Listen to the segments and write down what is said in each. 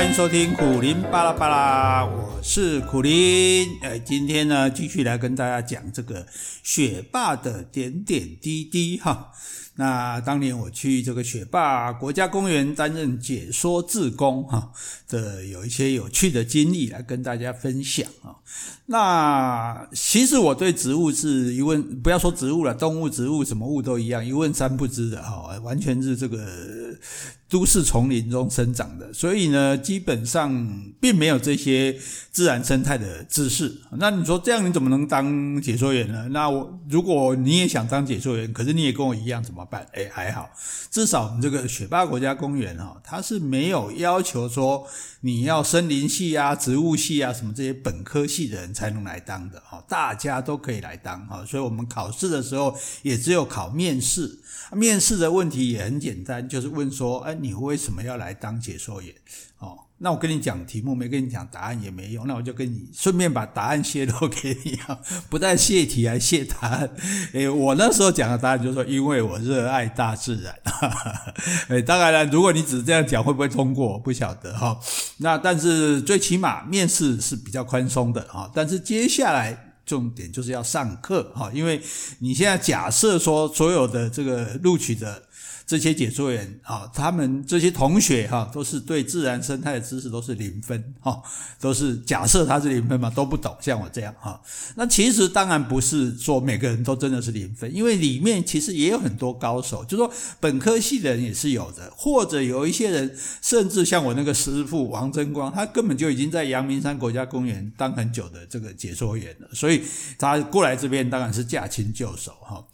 欢迎收听苦林巴拉巴拉，我是苦林。呃，今天呢，继续来跟大家讲这个雪霸的点点滴滴哈。那当年我去这个雪霸国家公园担任解说志工哈的，有一些有趣的经历来跟大家分享啊。那其实我对植物是一问，不要说植物了，动物、植物什么物都一样，一问三不知的哈，完全是这个都市丛林中生长的，所以呢，基本上并没有这些自然生态的知识。那你说这样你怎么能当解说员呢？那我如果你也想当解说员，可是你也跟我一样怎么办？诶，还好，至少我们这个雪霸国家公园哈，它是没有要求说你要森林系啊、植物系啊什么这些本科系的人才能来当的哈，大家都可以来当哈，所以我们考试的时候也只有考面试，面试的问题也很简单，就是问说，哎，你为什么要来当解说员？哦，那我跟你讲题目，没跟你讲答案也没用，那我就跟你顺便把答案泄露给你啊，不但泄题还泄答案。诶，我那时候讲的答案就是说，因为我热爱大自然。诶，当然了，如果你只是这样讲，会不会通过？不晓得哈。那但是最起码面试是比较宽松的哈。但是接下来重点就是要上课哈，因为你现在假设说所有的这个录取的。这些解说员啊，他们这些同学哈，都是对自然生态的知识都是零分哈，都是假设他是零分嘛，都不懂，像我这样哈。那其实当然不是说每个人都真的是零分，因为里面其实也有很多高手，就说本科系的人也是有的，或者有一些人甚至像我那个师傅王争光，他根本就已经在阳明山国家公园当很久的这个解说员了，所以他过来这边当然是驾轻就熟哈。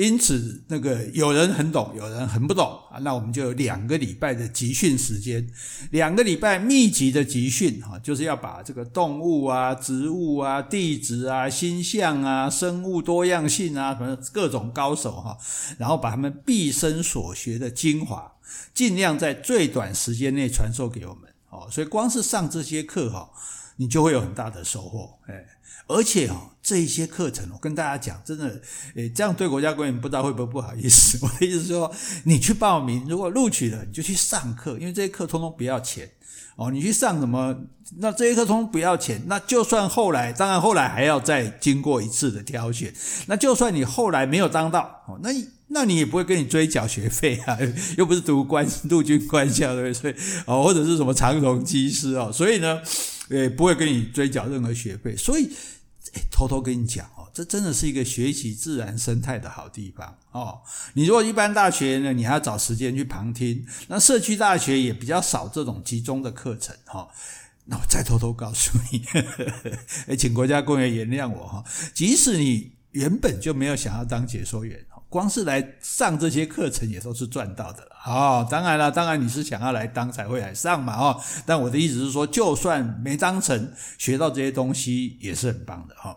因此，那个有人很懂，有人很不懂啊。那我们就有两个礼拜的集训时间，两个礼拜密集的集训哈，就是要把这个动物啊、植物啊、地质啊、星象啊、生物多样性啊，什么各种高手哈，然后把他们毕生所学的精华，尽量在最短时间内传授给我们哦。所以光是上这些课哈，你就会有很大的收获，哎。而且哦，这一些课程，我跟大家讲，真的，诶，这样对国家公园不知道会不会不好意思。我的意思说，你去报名，如果录取了，你就去上课，因为这些课通通不要钱哦。你去上什么？那这些课通通不要钱。那就算后来，当然后来还要再经过一次的挑选。那就算你后来没有当到哦，那那你也不会跟你追缴学费啊，又不是读官陆军官校对不对？哦，或者是什么长荣机师哦，所以呢，诶，不会跟你追缴任何学费，所以。诶，偷偷跟你讲哦，这真的是一个学习自然生态的好地方哦。你如果一般大学呢，你还要找时间去旁听；那社区大学也比较少这种集中的课程哈。那我再偷偷告诉你，诶，请国家公园原谅我哈。即使你原本就没有想要当解说员，光是来上这些课程也都是赚到的了。哦，当然了，当然你是想要来当才会来上嘛，哦，但我的意思是说，就算没当成，学到这些东西也是很棒的，哈。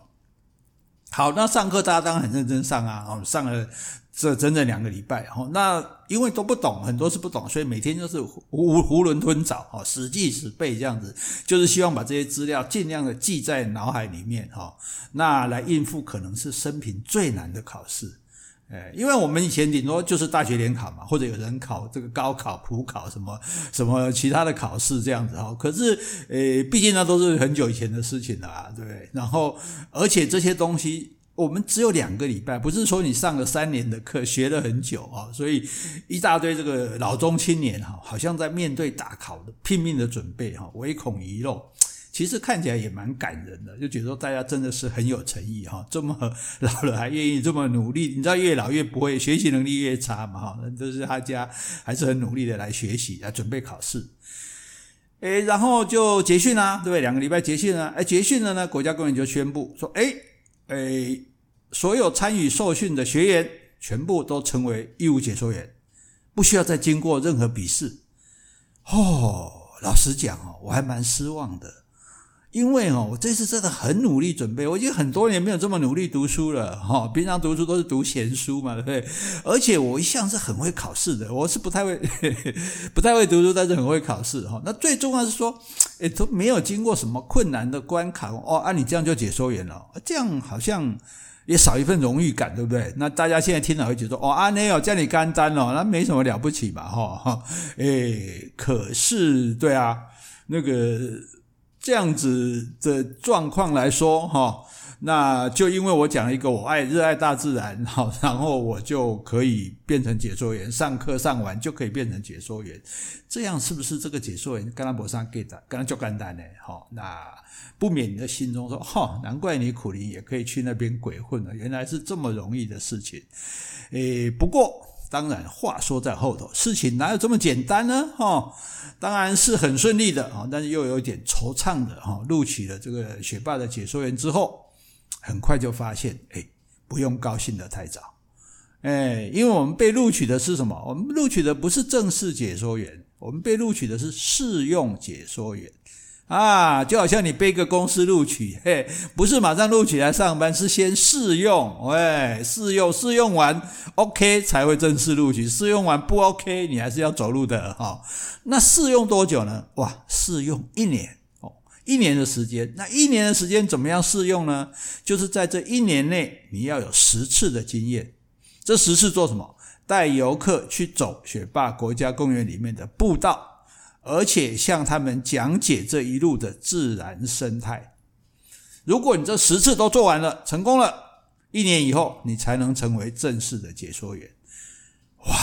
好，那上课大家当然很认真上啊，哦，上了这整整两个礼拜，哦，那因为都不懂，很多是不懂，所以每天就是囫囫囵吞枣，哦，死记死背这样子，就是希望把这些资料尽量的记在脑海里面，哈，那来应付可能是生平最难的考试。因为我们以前顶多就是大学联考嘛，或者有人考这个高考、普考什么什么其他的考试这样子哈。可是，呃，毕竟那都是很久以前的事情了啊，对不对？然后，而且这些东西我们只有两个礼拜，不是说你上了三年的课学了很久啊，所以一大堆这个老中青年哈，好像在面对大考的拼命的准备哈，唯恐遗漏。其实看起来也蛮感人的，就觉得大家真的是很有诚意哈，这么老了还愿意这么努力。你知道越老越不会学习能力越差嘛哈，都是他家还是很努力的来学习来准备考试。诶，然后就结训啊，对不对？两个礼拜结训啊，诶，结训了呢，国家公园就宣布说，诶，诶，所有参与受训的学员全部都成为义务解说员，不需要再经过任何笔试。哦，老实讲哦，我还蛮失望的。因为哦，我这次真的很努力准备，我已经很多年没有这么努力读书了哈。平常读书都是读闲书嘛，对不对？而且我一向是很会考试的，我是不太会，不太会读书，但是很会考试哈。那最重要是说，诶，都没有经过什么困难的关卡哦。按、啊、你这样就解说员了，这样好像也少一份荣誉感，对不对？那大家现在听了会觉得哦，阿内哦，叫你干单哦，那没什么了不起嘛，哈哈。诶，可是对啊。那个这样子的状况来说，哈。那就因为我讲一个我爱热爱大自然，好，然后我就可以变成解说员，上课上完就可以变成解说员，这样是不是这个解说员跟他不上 get 跟他就干单呢？好，那不免你的心中说，哈，难怪你苦苓也可以去那边鬼混了，原来是这么容易的事情。诶，不过当然话说在后头，事情哪有这么简单呢？哈，当然是很顺利的啊，但是又有一点惆怅的哈，录取了这个学霸的解说员之后。很快就发现，哎，不用高兴得太早，哎，因为我们被录取的是什么？我们录取的不是正式解说员，我们被录取的是试用解说员，啊，就好像你被一个公司录取，嘿，不是马上录取来上班，是先试用，哎，试用，试用完 OK 才会正式录取，试用完不 OK，你还是要走路的哈。那试用多久呢？哇，试用一年哦。一年的时间，那一年的时间怎么样试用呢？就是在这一年内，你要有十次的经验。这十次做什么？带游客去走雪霸国家公园里面的步道，而且向他们讲解这一路的自然生态。如果你这十次都做完了，成功了，一年以后你才能成为正式的解说员。哇！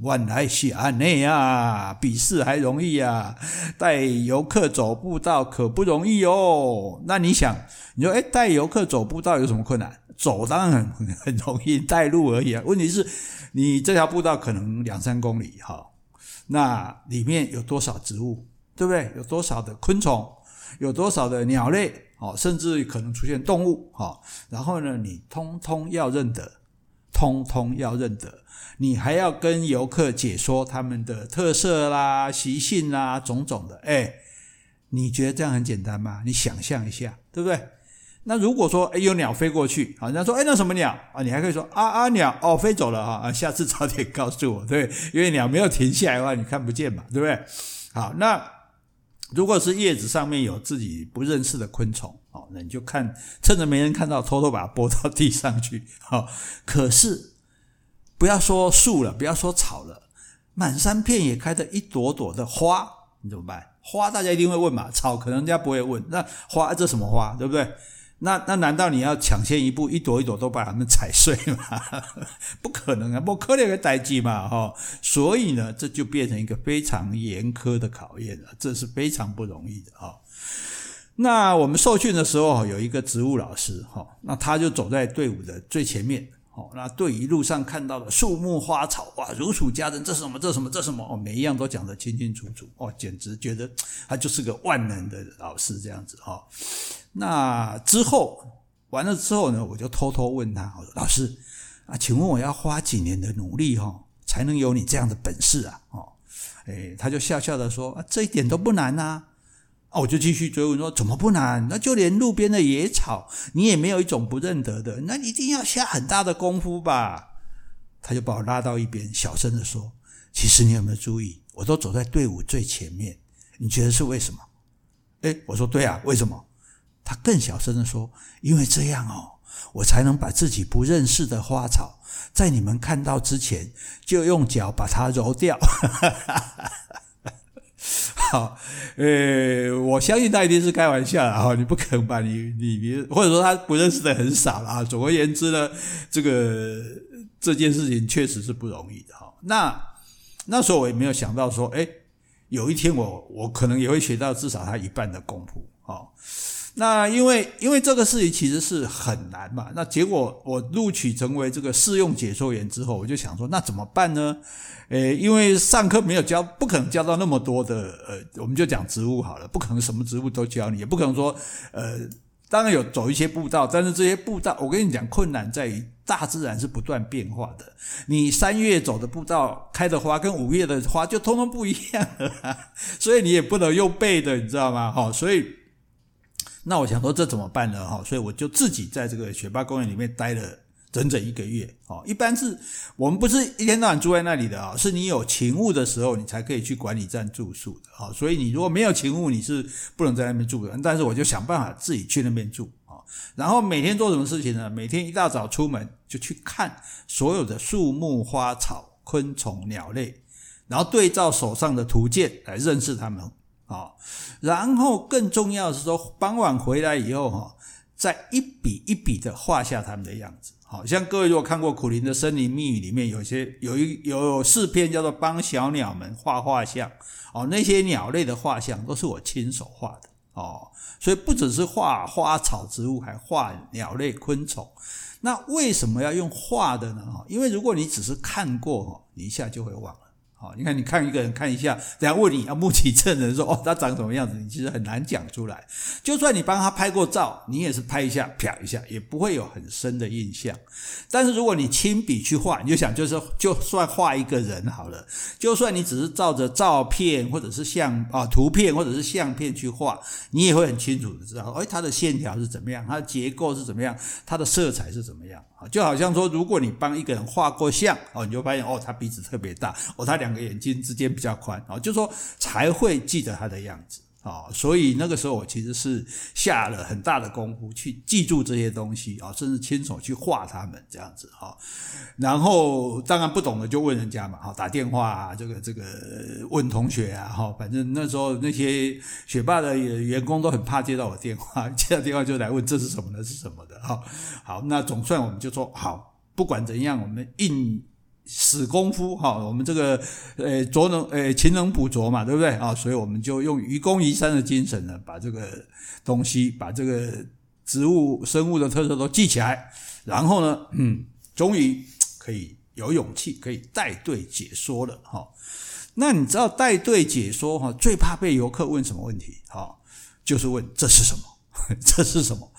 万来是这样啊，比试还容易啊，带游客走步道可不容易哦。那你想，你说，诶带游客走步道有什么困难？走当然很 很容易，带路而已啊。问题是，你这条步道可能两三公里哈，那里面有多少植物，对不对？有多少的昆虫，有多少的鸟类，哦，甚至可能出现动物，哈。然后呢，你通通要认得。通通要认得，你还要跟游客解说他们的特色啦、习性啦、种种的。诶，你觉得这样很简单吗？你想象一下，对不对？那如果说诶有鸟飞过去，好，人家说诶那什么鸟啊？你还可以说啊啊鸟哦飞走了哈啊，下次早点告诉我，对，因为鸟没有停下来的话，你看不见嘛，对不对？好，那。如果是叶子上面有自己不认识的昆虫，哦，那你就看，趁着没人看到，偷偷把它拨到地上去，好。可是不要说树了，不要说草了，满山遍野开的一朵朵的花，你怎么办？花大家一定会问嘛，草可能人家不会问，那花这什么花，对不对？那那难道你要抢先一步，一朵一朵都把它们踩碎吗？不可能啊，不可能的代际嘛，哈。所以呢，这就变成一个非常严苛的考验了，这是非常不容易的哈。那我们受训的时候，有一个植物老师，哈，那他就走在队伍的最前面。哦，那对一路上看到的树木花草，哇，如数家珍，这是什么？这什么？这什么？哦，每一样都讲得清清楚楚，哦，简直觉得他就是个万能的老师这样子哈。那之后完了之后呢，我就偷偷问他，我说：“老师啊，请问我要花几年的努力哈，才能有你这样的本事啊？”哦，诶，他就笑笑的说：“啊，这一点都不难呐。”哦，我就继续追问说：“怎么不难？那就连路边的野草，你也没有一种不认得的，那一定要下很大的功夫吧？”他就把我拉到一边，小声的说：“其实你有没有注意，我都走在队伍最前面，你觉得是为什么？”诶，我说：“对啊，为什么？”他更小声的说：“因为这样哦，我才能把自己不认识的花草，在你们看到之前，就用脚把它揉掉。”好，呃，我相信他一定是开玩笑的哈，你不可能吧你你你，或者说他不认识的很少了啊。总而言之呢，这个这件事情确实是不容易的哈。那那时候我也没有想到说，哎，有一天我我可能也会学到至少他一半的功夫哈。那因为因为这个事情其实是很难嘛，那结果我录取成为这个试用解说员之后，我就想说，那怎么办呢？诶，因为上课没有教，不可能教到那么多的，呃，我们就讲植物好了，不可能什么植物都教你，也不可能说，呃，当然有走一些步道，但是这些步道，我跟你讲，困难在于大自然是不断变化的，你三月走的步道开的花跟五月的花就通通不一样了，所以你也不能用背的，你知道吗？哈，所以。那我想说这怎么办呢？哈，所以我就自己在这个雪霸公园里面待了整整一个月。哦，一般是我们不是一天到晚住在那里的啊，是你有勤务的时候，你才可以去管理站住宿的。啊，所以你如果没有勤务，你是不能在那边住的。但是我就想办法自己去那边住啊，然后每天做什么事情呢？每天一大早出门就去看所有的树木、花草、昆虫、鸟类，然后对照手上的图鉴来认识它们。啊。然后更重要的是说，傍晚回来以后哈，再一笔一笔的画下他们的样子。好像各位如果看过苦林的森林密语里面有些有一有四篇叫做帮小鸟们画画像哦，那些鸟类的画像都是我亲手画的哦，所以不只是画花草植物，还画鸟类昆虫。那为什么要用画的呢？因为如果你只是看过，你一下就会忘了。好，你看，你看一个人看一下，等下问你要目击证人说哦，他长什么样子，你其实很难讲出来。就算你帮他拍过照，你也是拍一下，啪一下，也不会有很深的印象。但是如果你亲笔去画，你就想，就是就算画一个人好了，就算你只是照着照片或者是相啊图片或者是相片去画，你也会很清楚的知道，哎，它的线条是怎么样，它的结构是怎么样，它的色彩是怎么样。就好像说，如果你帮一个人画过像哦，你就发现哦，他鼻子特别大，哦，他两两个眼睛之间比较宽，啊，就说才会记得他的样子。啊，所以那个时候我其实是下了很大的功夫去记住这些东西啊，甚至亲手去画他们这样子哈。然后当然不懂的就问人家嘛，哈，打电话啊，这个这个问同学啊，哈，反正那时候那些学霸的员工都很怕接到我电话，接到电话就来问这是什么的，是什么的哈。好，那总算我们就说好，不管怎样，我们硬。死功夫哈，我们这个呃拙能呃勤能补拙嘛，对不对啊？所以我们就用愚公移山的精神呢，把这个东西，把这个植物生物的特色都记起来，然后呢，嗯，终于可以有勇气可以带队解说了哈。那你知道带队解说哈，最怕被游客问什么问题？哈，就是问这是什么？这是什么？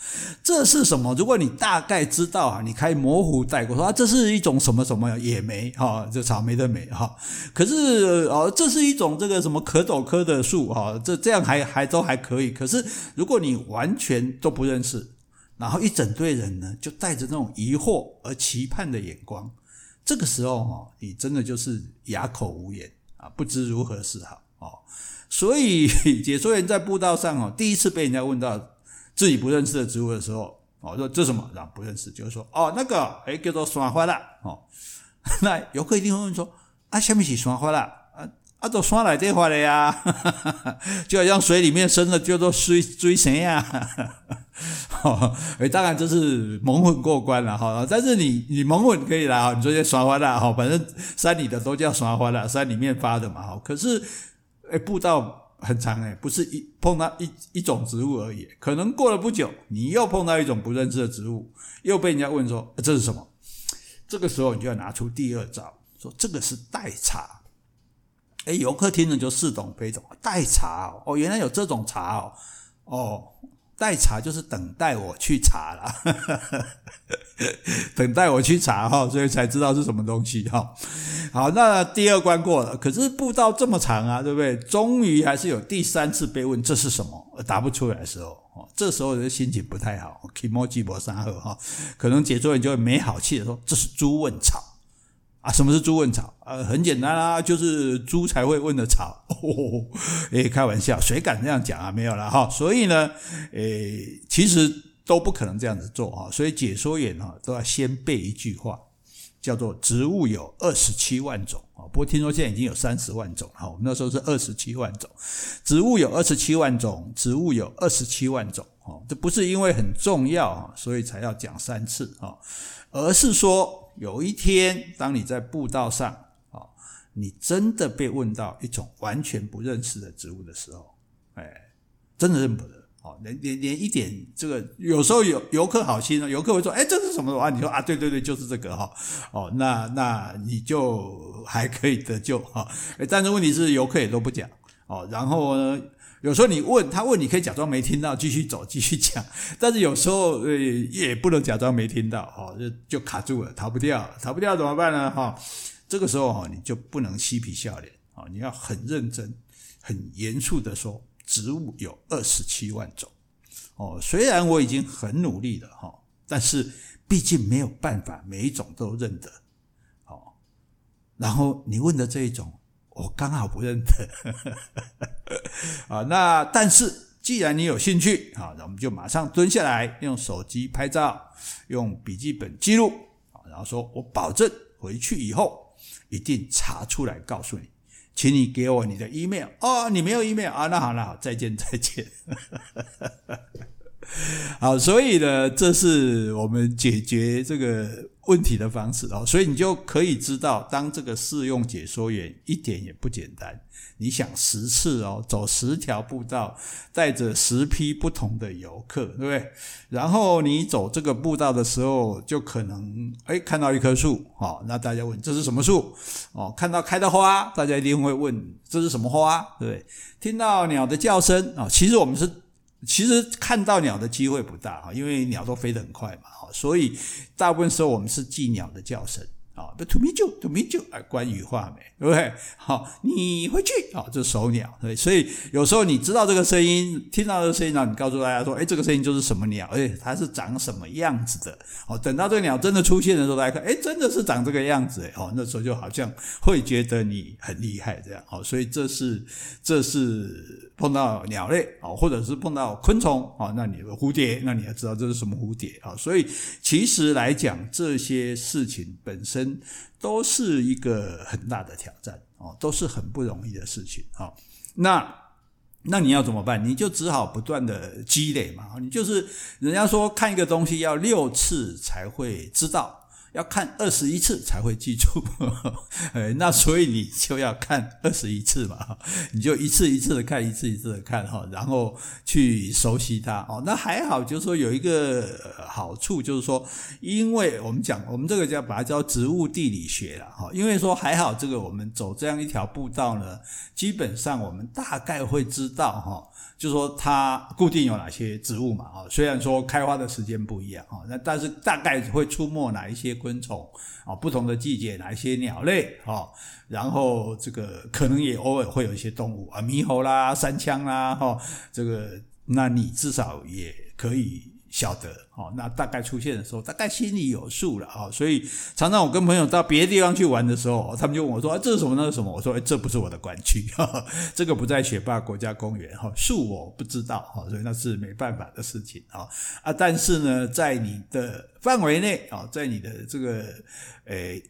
这是什么？如果你大概知道啊，你可以模糊带过说啊，这是一种什么什么野莓哈，这草莓的莓哈。可是哦，这是一种这个什么壳斗科的树哈，这这样还还都还可以。可是如果你完全都不认识，然后一整队人呢，就带着那种疑惑而期盼的眼光，这个时候哈，你真的就是哑口无言啊，不知如何是好哦。所以解说员在步道上哦，第一次被人家问到。自己不认识的植物的时候，哦，说这什么？然后不认识，就是说，哦，那个，哎，叫做山花啦，哦，那游客一定会问说，啊，什么是山花啦？啊，啊，都山来这花的呀，就好像水里面生的叫做水水神呀，哦，哎，当然这是蒙混过关了哈，但是你你蒙混可以啦，你说些山花啦，哈，反正山里的都叫山花啦，山里面发的嘛，哈，可是，哎，步道。很长诶，不是一碰到一一种植物而已，可能过了不久，你又碰到一种不认识的植物，又被人家问说这是什么？这个时候你就要拿出第二招，说这个是代茶。诶，游客听了就似懂非懂，代茶哦，原来有这种茶哦，哦。待查就是等待我去查啦，等待我去查哈，所以才知道是什么东西哈。好，那第二关过了，可是步道这么长啊，对不对？终于还是有第三次被问这是什么，答不出来的时候，这时候人心情不太好，気持ち不善好哈，可能解说员就会没好气的说这是猪问草。啊，什么是猪问草？呃，很简单啦，就是猪才会问的草。哦，诶，开玩笑，谁敢这样讲啊？没有啦哈。所以呢，诶，其实都不可能这样子做哈。所以解说员哈都要先背一句话，叫做“植物有二十七万种”啊。不过听说现在已经有三十万种哈。我们那时候是二十七万种，植物有二十七万种，植物有二十七万种。哦，这不是因为很重要啊，所以才要讲三次啊，而是说。有一天，当你在步道上，啊，你真的被问到一种完全不认识的植物的时候，哎，真的认不得，哦，连连连一点这个，有时候有游客好心，游客会说，哎，这是什么的话，你说啊，对对对，就是这个哈，哦，那那你就还可以得救哈，但是问题是游客也都不讲，哦，然后呢？有时候你问他问，你可以假装没听到，继续走，继续讲。但是有时候呃也不能假装没听到，哈，就就卡住了，逃不掉，逃不掉怎么办呢？哈，这个时候哈，你就不能嬉皮笑脸，啊，你要很认真、很严肃的说，植物有二十七万种，哦，虽然我已经很努力了，哈，但是毕竟没有办法每一种都认得，好，然后你问的这一种。我刚好不认得，啊，那但是既然你有兴趣，啊，那我们就马上蹲下来，用手机拍照，用笔记本记录，啊，然后说我保证回去以后一定查出来告诉你，请你给我你的 email 哦，你没有 email 啊？那好，那好，再见，再见。好，所以呢，这是我们解决这个问题的方式哦。所以你就可以知道，当这个试用解说员一点也不简单。你想十次哦，走十条步道，带着十批不同的游客，对不对？然后你走这个步道的时候，就可能哎看到一棵树哦，那大家问这是什么树？哦，看到开的花，大家一定会问这是什么花？对不对？听到鸟的叫声啊，其实我们是。其实看到鸟的机会不大哈，因为鸟都飞得很快嘛，所以大部分时候我们是记鸟的叫声。啊，to meet you，to meet you，哎，关羽话没，对不对？好，你回去，好，这守鸟，对，所以有时候你知道这个声音，听到这个声音，然后你告诉大家说，哎，这个声音就是什么鸟，哎，它是长什么样子的？哦，等到这个鸟真的出现的时候，大家看，哎，真的是长这个样子，哎，哦，那时候就好像会觉得你很厉害这样，哦，所以这是这是碰到鸟类，哦，或者是碰到昆虫，哦，那你的蝴蝶，那你要知道这是什么蝴蝶，啊，所以其实来讲这些事情本身。都是一个很大的挑战哦，都是很不容易的事情哦。那那你要怎么办？你就只好不断的积累嘛。你就是人家说看一个东西要六次才会知道。要看二十一次才会记住，哎，那所以你就要看二十一次嘛，你就一次一次的看，一次一次的看哈，然后去熟悉它哦。那还好，就是说有一个好处，就是说，因为我们讲我们这个叫把它叫植物地理学了哈，因为说还好，这个我们走这样一条步道呢，基本上我们大概会知道哈。就说它固定有哪些植物嘛，啊，虽然说开花的时间不一样，啊，那但是大概会出没哪一些昆虫，啊，不同的季节哪一些鸟类，啊，然后这个可能也偶尔会有一些动物啊，猕猴啦、山羌啦，哈，这个那你至少也可以。晓得哦，那大概出现的时候，大概心里有数了啊。所以常常我跟朋友到别的地方去玩的时候，他们就问我说：“这是什么？那是什么？”我说：“这不是我的管区，这个不在雪霸国家公园哈，树我不知道哈，所以那是没办法的事情啊啊。但是呢，在你的范围内啊，在你的这个诶。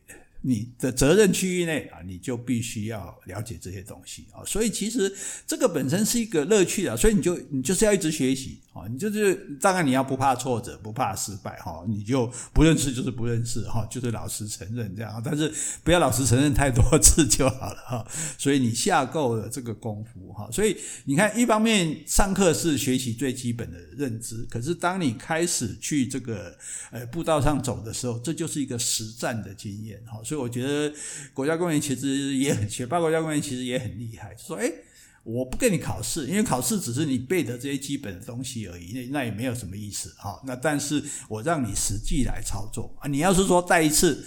你的责任区域内啊，你就必须要了解这些东西啊，所以其实这个本身是一个乐趣啊，所以你就你就是要一直学习啊，你就是当然你要不怕挫折，不怕失败哈，你就不认识就是不认识哈，就是老实承认这样，但是不要老实承认太多次就好了哈。所以你下够了这个功夫哈，所以你看，一方面上课是学习最基本的认知，可是当你开始去这个呃步道上走的时候，这就是一个实战的经验哈。所以我觉得国家公园其实也很，学霸国家公园其实也很厉害。就说，诶，我不跟你考试，因为考试只是你背的这些基本的东西而已，那那也没有什么意思哈。那但是我让你实际来操作啊。你要是说带一次，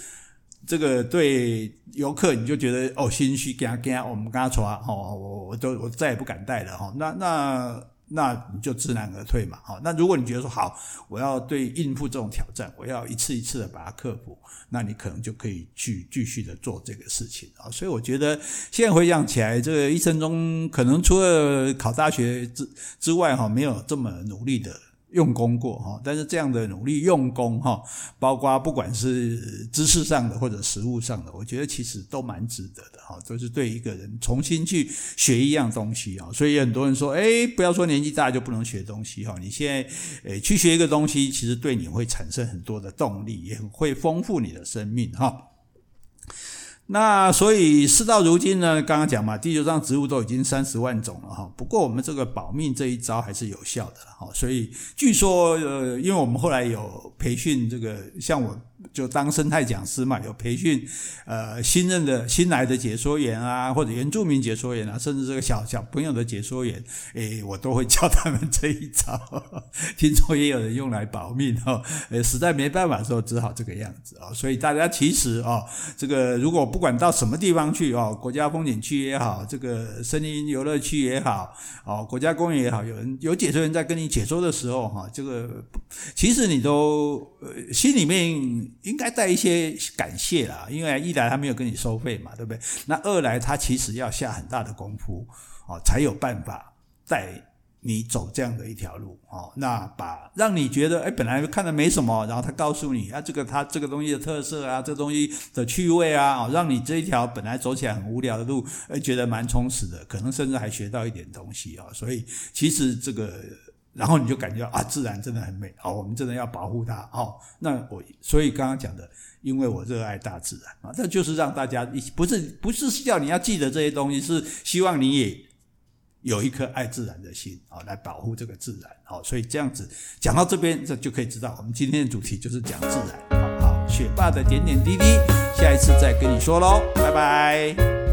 这个对游客你就觉得哦心虚，给他给他，我们跟他说哦，我我都我再也不敢带了哈。那那。那你就知难而退嘛，好。那如果你觉得说好，我要对应付这种挑战，我要一次一次的把它克服，那你可能就可以去继续的做这个事情啊。所以我觉得现在回想起来，这个一生中可能除了考大学之之外，哈，没有这么努力的。用功过哈，但是这样的努力用功哈，包括不管是知识上的或者实物上的，我觉得其实都蛮值得的哈，都是对一个人重新去学一样东西啊。所以很多人说，哎，不要说年纪大就不能学东西哈，你现在诶去学一个东西，其实对你会产生很多的动力，也会丰富你的生命哈。那所以事到如今呢，刚刚讲嘛，地球上植物都已经三十万种了哈。不过我们这个保命这一招还是有效的哈。所以据说呃，因为我们后来有培训这个，像我。就当生态讲师嘛，有培训，呃，新任的新来的解说员啊，或者原住民解说员啊，甚至这个小小朋友的解说员，诶，我都会教他们这一招。听说也有人用来保命哦，呃，实在没办法的时候，只好这个样子啊。所以大家其实啊，这个如果不管到什么地方去哦，国家风景区也好，这个森林游乐区也好，哦，国家公园也好，有人有解说员在跟你解说的时候哈，这个其实你都呃心里面。应该带一些感谢啦，因为一来他没有跟你收费嘛，对不对？那二来他其实要下很大的功夫哦，才有办法带你走这样的一条路哦，那把让你觉得哎，本来看的没什么，然后他告诉你啊，这个他这个东西的特色啊，这东西的趣味啊，哦，让你这一条本来走起来很无聊的路，哎，觉得蛮充实的，可能甚至还学到一点东西啊。所以其实这个，然后你就感觉啊，自然真的很美好，我们真的要保护它哦。那我所以刚刚讲的，因为我热爱大自然啊，这就是让大家一起，不是不是叫你要记得这些东西，是希望你也。有一颗爱自然的心啊，来保护这个自然，好，所以这样子讲到这边，这就可以知道我们今天的主题就是讲自然，好好，雪霸的点点滴滴，下一次再跟你说喽，拜拜。